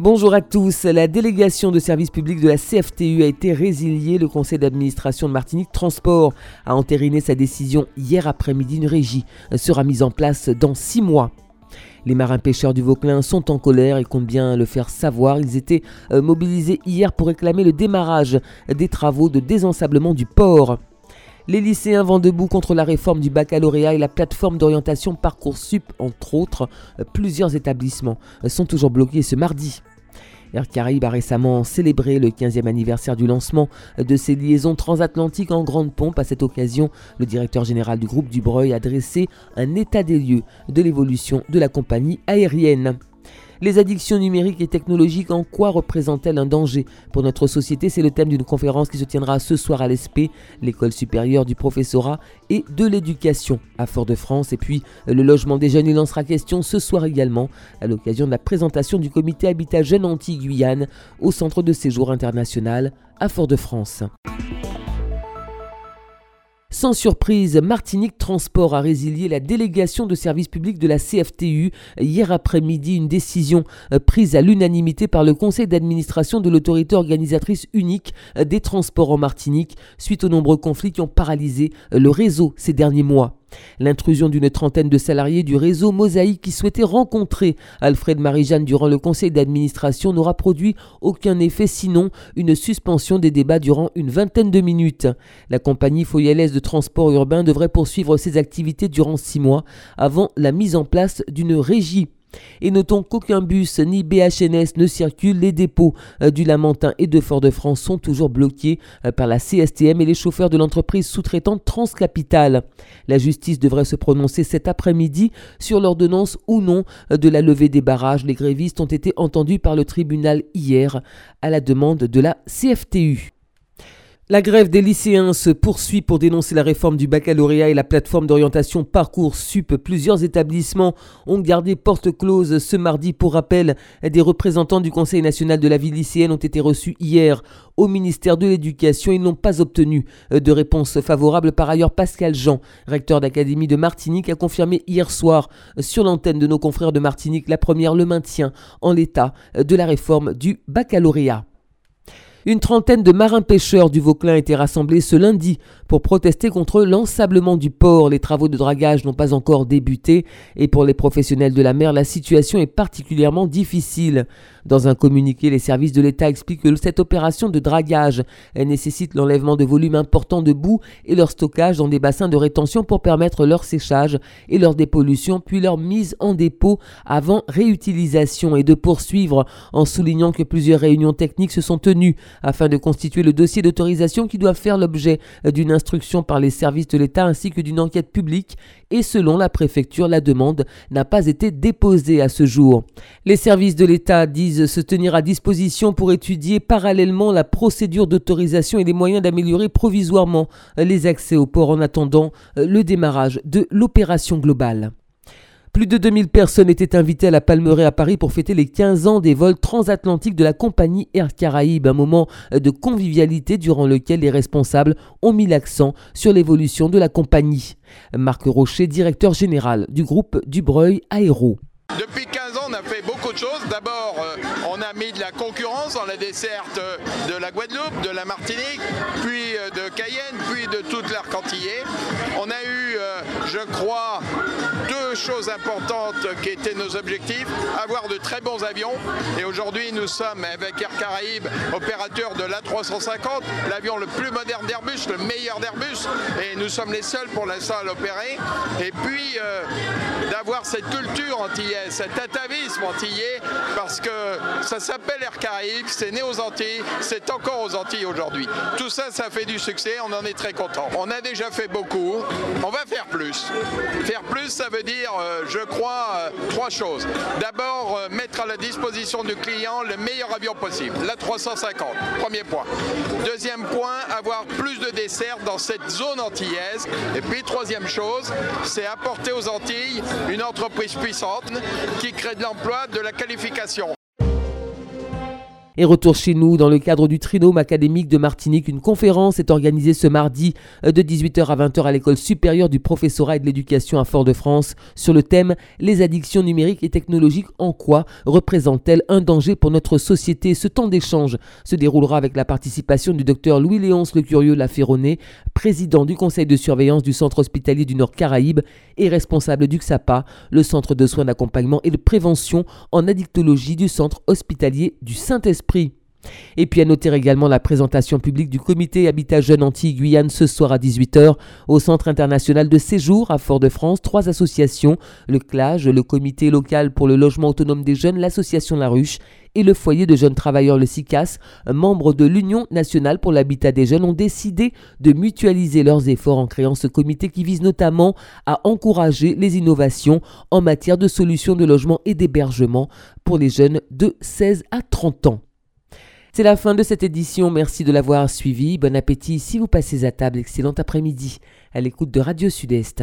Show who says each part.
Speaker 1: Bonjour à tous. La délégation de service public de la CFTU a été résiliée. Le conseil d'administration de Martinique Transport a entériné sa décision hier après-midi. Une régie sera mise en place dans six mois. Les marins pêcheurs du Vauclin sont en colère et comptent bien le faire savoir. Ils étaient euh, mobilisés hier pour réclamer le démarrage des travaux de désensablement du port. Les lycéens vont debout contre la réforme du baccalauréat et la plateforme d'orientation Parcoursup, entre autres. Plusieurs établissements sont toujours bloqués ce mardi. Air Caraïbes a récemment célébré le 15e anniversaire du lancement de ses liaisons transatlantiques en grande pompe. À cette occasion, le directeur général du groupe Dubreuil a dressé un état des lieux de l'évolution de la compagnie aérienne. Les addictions numériques et technologiques, en quoi représentent-elles un danger pour notre société? C'est le thème d'une conférence qui se tiendra ce soir à l'ESP, l'école supérieure du professorat et de l'éducation à Fort-de-France. Et puis le logement des jeunes, il en sera question ce soir également à l'occasion de la présentation du comité Habitat Jeunes Antilles-Guyane au centre de séjour international à Fort-de-France. Sans surprise, Martinique Transport a résilié la délégation de service public de la CFTU hier après-midi, une décision euh, prise à l'unanimité par le conseil d'administration de l'autorité organisatrice unique euh, des transports en Martinique suite aux nombreux conflits qui ont paralysé euh, le réseau ces derniers mois. L'intrusion d'une trentaine de salariés du réseau Mosaïque qui souhaitaient rencontrer Alfred Marie-Jeanne durant le conseil d'administration n'aura produit aucun effet sinon une suspension des débats durant une vingtaine de minutes. La compagnie foyalaise de transport urbain devrait poursuivre ses activités durant six mois avant la mise en place d'une régie et notons qu'aucun bus ni BHNS ne circule. Les dépôts euh, du Lamentin et de Fort-de-France sont toujours bloqués euh, par la CSTM et les chauffeurs de l'entreprise sous-traitante Transcapital. La justice devrait se prononcer cet après-midi sur l'ordonnance ou non euh, de la levée des barrages. Les grévistes ont été entendus par le tribunal hier à la demande de la CFTU. La grève des lycéens se poursuit pour dénoncer la réforme du baccalauréat et la plateforme d'orientation Parcoursup. Plusieurs établissements ont gardé porte close ce mardi. Pour rappel, des représentants du Conseil national de la vie lycéenne ont été reçus hier au ministère de l'Éducation. Ils n'ont pas obtenu de réponse favorable. Par ailleurs, Pascal Jean, recteur d'Académie de Martinique, a confirmé hier soir sur l'antenne de nos confrères de Martinique la première le maintien en l'état de la réforme du baccalauréat. Une trentaine de marins-pêcheurs du Vauclin étaient rassemblés ce lundi pour protester contre l'ensablement du port. Les travaux de dragage n'ont pas encore débuté et pour les professionnels de la mer, la situation est particulièrement difficile. Dans un communiqué, les services de l'État expliquent que cette opération de dragage nécessite l'enlèvement de volumes importants de boue et leur stockage dans des bassins de rétention pour permettre leur séchage et leur dépollution, puis leur mise en dépôt avant réutilisation et de poursuivre en soulignant que plusieurs réunions techniques se sont tenues afin de constituer le dossier d'autorisation qui doit faire l'objet d'une instruction par les services de l'État ainsi que d'une enquête publique et selon la préfecture, la demande n'a pas été déposée à ce jour. Les services de l'État disent se tenir à disposition pour étudier parallèlement la procédure d'autorisation et les moyens d'améliorer provisoirement les accès au port en attendant le démarrage de l'opération globale. Plus de 2000 personnes étaient invitées à la Palmeraie à Paris pour fêter les 15 ans des vols transatlantiques de la compagnie Air Caraïbes, un moment de convivialité durant lequel les responsables ont mis l'accent sur l'évolution de la compagnie. Marc Rocher, directeur général du groupe Dubreuil Aéro.
Speaker 2: Depuis 15 ans, on a fait beaucoup de choses. D'abord, euh, on a mis de la concurrence dans la desserte de la Guadeloupe, de la Martinique, puis euh, de Cayenne, puis de toute l'air cantillé. On a eu, euh, je crois, deux choses importantes qui étaient nos objectifs. Avoir de très bons avions. Et aujourd'hui, nous sommes avec Air Caraïbes, opérateur de l'A350, l'avion le plus moderne d'Airbus, le meilleur d'Airbus. Et nous sommes les seuls pour l'instant à l'opérer. Et puis, euh, d'avoir cette culture antillaise, cet atavisme antillais, parce que ça s'appelle Air Caraïbes, c'est né aux Antilles, c'est encore aux Antilles aujourd'hui. Tout ça, ça fait du succès, on en est très content. On a déjà fait beaucoup, on va faire plus. Faire plus, ça veut dire, euh, je crois, euh, trois choses. D'abord, euh, mettre à la disposition du client le meilleur avion possible, la 350, premier point. Deuxième point, avoir plus de desserts dans cette zone antillaise. Et puis, troisième chose, c'est apporter aux Antilles une entreprise puissante qui crée de l'emploi, de la qualification.
Speaker 1: Et retour chez nous, dans le cadre du Trinôme académique de Martinique, une conférence est organisée ce mardi euh, de 18h à 20h à l'école supérieure du professorat et de l'éducation à Fort-de-France sur le thème Les addictions numériques et technologiques en quoi représentent-elles un danger pour notre société? Ce temps d'échange se déroulera avec la participation du docteur Louis-Léonce Le Curieux Laferronné, président du conseil de surveillance du centre hospitalier du Nord Caraïbe et responsable du XAPA, le centre de soins d'accompagnement et de prévention en addictologie du centre hospitalier du Saint-Esprit. Et puis à noter également la présentation publique du comité Habitat Jeune Antilles-Guyane ce soir à 18h au Centre international de séjour à Fort-de-France. Trois associations, le CLAGE, le comité local pour le logement autonome des jeunes, l'association La Ruche et le foyer de jeunes travailleurs, le CICAS, membres de l'Union nationale pour l'habitat des jeunes, ont décidé de mutualiser leurs efforts en créant ce comité qui vise notamment à encourager les innovations en matière de solutions de logement et d'hébergement pour les jeunes de 16 à 30 ans. C'est la fin de cette édition, merci de l'avoir suivi. Bon appétit si vous passez à table, excellent après-midi à l'écoute de Radio Sud-Est.